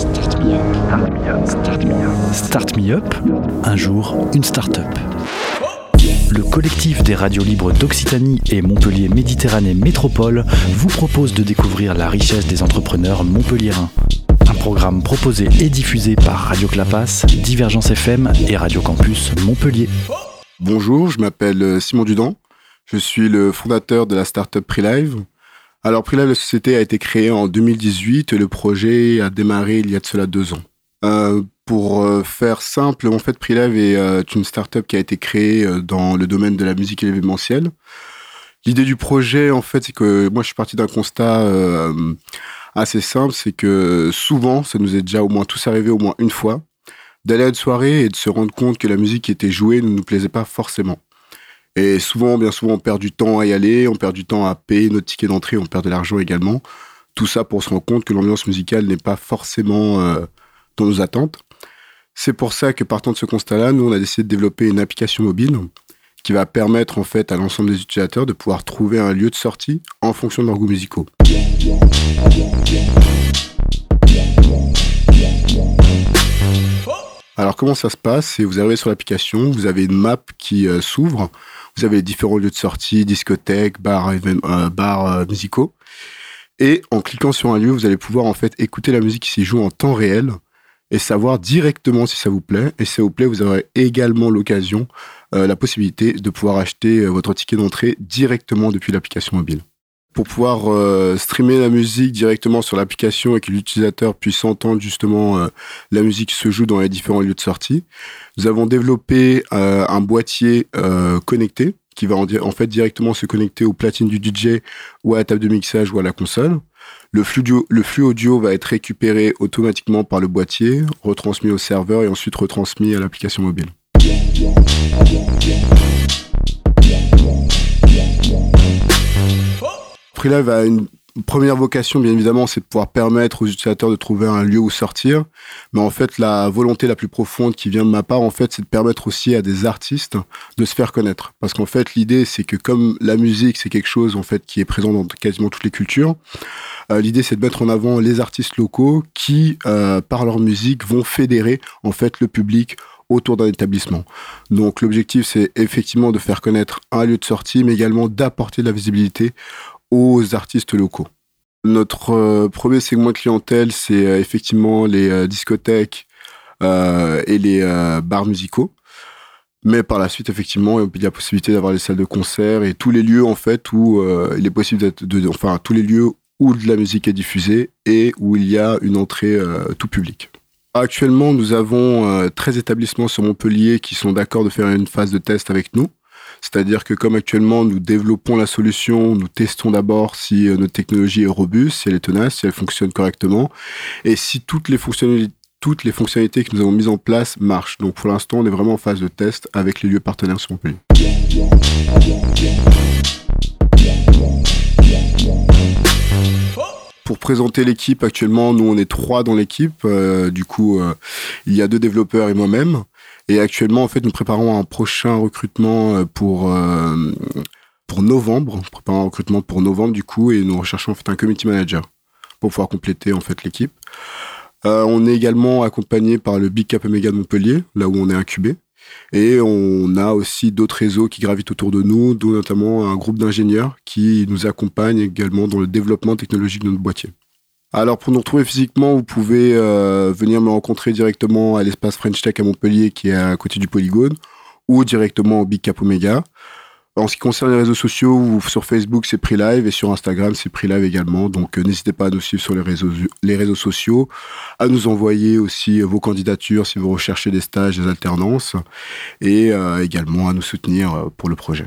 Start Me Up. Start Me Up. Un jour, une start-up. Le collectif des radios libres d'Occitanie et Montpellier Méditerranée Métropole vous propose de découvrir la richesse des entrepreneurs montpelliérains. Un programme proposé et diffusé par Radio Clapas, Divergence FM et Radio Campus Montpellier. Bonjour, je m'appelle Simon Dudan. Je suis le fondateur de la startup PreLive. Alors PreLive, la société a été créée en 2018 et le projet a démarré il y a de cela deux ans. Euh, pour euh, faire simple, en fait, PreLive est euh, une startup qui a été créée euh, dans le domaine de la musique et l'événementiel. L'idée du projet, en fait, c'est que moi, je suis parti d'un constat euh, assez simple, c'est que souvent, ça nous est déjà au moins tous arrivé au moins une fois, d'aller à une soirée et de se rendre compte que la musique qui était jouée ne nous plaisait pas forcément. Et souvent, bien souvent, on perd du temps à y aller, on perd du temps à payer notre ticket d'entrée, on perd de l'argent également. Tout ça pour se rendre compte que l'ambiance musicale n'est pas forcément euh, dans nos attentes. C'est pour ça que partant de ce constat-là, nous, on a décidé de développer une application mobile qui va permettre en fait à l'ensemble des utilisateurs de pouvoir trouver un lieu de sortie en fonction de leurs goûts musicaux. Alors comment ça se passe? Vous arrivez sur l'application, vous avez une map qui euh, s'ouvre, vous avez différents lieux de sortie, discothèques, bars, euh, euh, musicaux, et en cliquant sur un lieu, vous allez pouvoir en fait écouter la musique qui s'y joue en temps réel et savoir directement si ça vous plaît. Et si ça vous plaît, vous aurez également l'occasion, euh, la possibilité de pouvoir acheter votre ticket d'entrée directement depuis l'application mobile. Pour pouvoir euh, streamer la musique directement sur l'application et que l'utilisateur puisse entendre justement euh, la musique qui se joue dans les différents lieux de sortie, nous avons développé euh, un boîtier connecté qui va en, fait directement se connecter aux platines du DJ ou à la table de mixage ou à la console. Le flux audio va être récupéré automatiquement par le boîtier, retransmis au serveur et ensuite retransmis à l'application mobile. Prelive a une première vocation, bien évidemment, c'est de pouvoir permettre aux utilisateurs de trouver un lieu où sortir. Mais en fait, la volonté la plus profonde qui vient de ma part, en fait, c'est de permettre aussi à des artistes de se faire connaître. Parce qu'en fait, l'idée, c'est que comme la musique, c'est quelque chose, en fait, qui est présent dans quasiment toutes les cultures, euh, l'idée, c'est de mettre en avant les artistes locaux qui, euh, par leur musique, vont fédérer, en fait, le public autour d'un établissement. Donc l'objectif, c'est effectivement de faire connaître un lieu de sortie, mais également d'apporter de la visibilité aux artistes locaux. Notre euh, premier segment de clientèle, c'est euh, effectivement les euh, discothèques et les bars musicaux. Mais par la suite, effectivement, il y a possibilité d'avoir les salles de concert et tous les lieux en fait où il est possible de, enfin tous les lieux où de la musique est diffusée et où il y a une entrée tout public. Actuellement, nous avons euh, 13 établissements sur Montpellier qui sont d'accord de faire une phase de test avec nous. C'est-à-dire que comme actuellement nous développons la solution, nous testons d'abord si euh, notre technologie est robuste, si elle est tenace, si elle fonctionne correctement, et si toutes les fonctionnalités que nous avons mises en place marchent. Donc pour l'instant, on est vraiment en phase de test avec les lieux partenaires sur Montpellier. Pour présenter l'équipe, actuellement, nous on est trois dans l'équipe. Euh, du coup, euh, il y a deux développeurs et moi-même. Et actuellement, en fait, nous préparons un prochain recrutement euh, pour euh, pour novembre. Nous préparons un recrutement pour novembre du coup, et nous recherchons en fait un community manager pour pouvoir compléter en fait l'équipe. Euh, on est également accompagné par le Big Cap Omega de Montpellier, là où on est incubé. Et on a aussi d'autres réseaux qui gravitent autour de nous, dont notamment un groupe d'ingénieurs qui nous accompagne également dans le développement technologique de notre boîtier. Alors pour nous retrouver physiquement, vous pouvez euh, venir me rencontrer directement à l'espace French Tech à Montpellier qui est à côté du Polygone ou directement au Big Cap Omega. En ce qui concerne les réseaux sociaux, sur Facebook c'est PreLive et sur Instagram c'est PreLive également. Donc euh, n'hésitez pas à nous suivre sur les réseaux, sociaux, à nous envoyer aussi euh, vos candidatures si vous recherchez des stages, des alternances et également à nous soutenir pour le projet.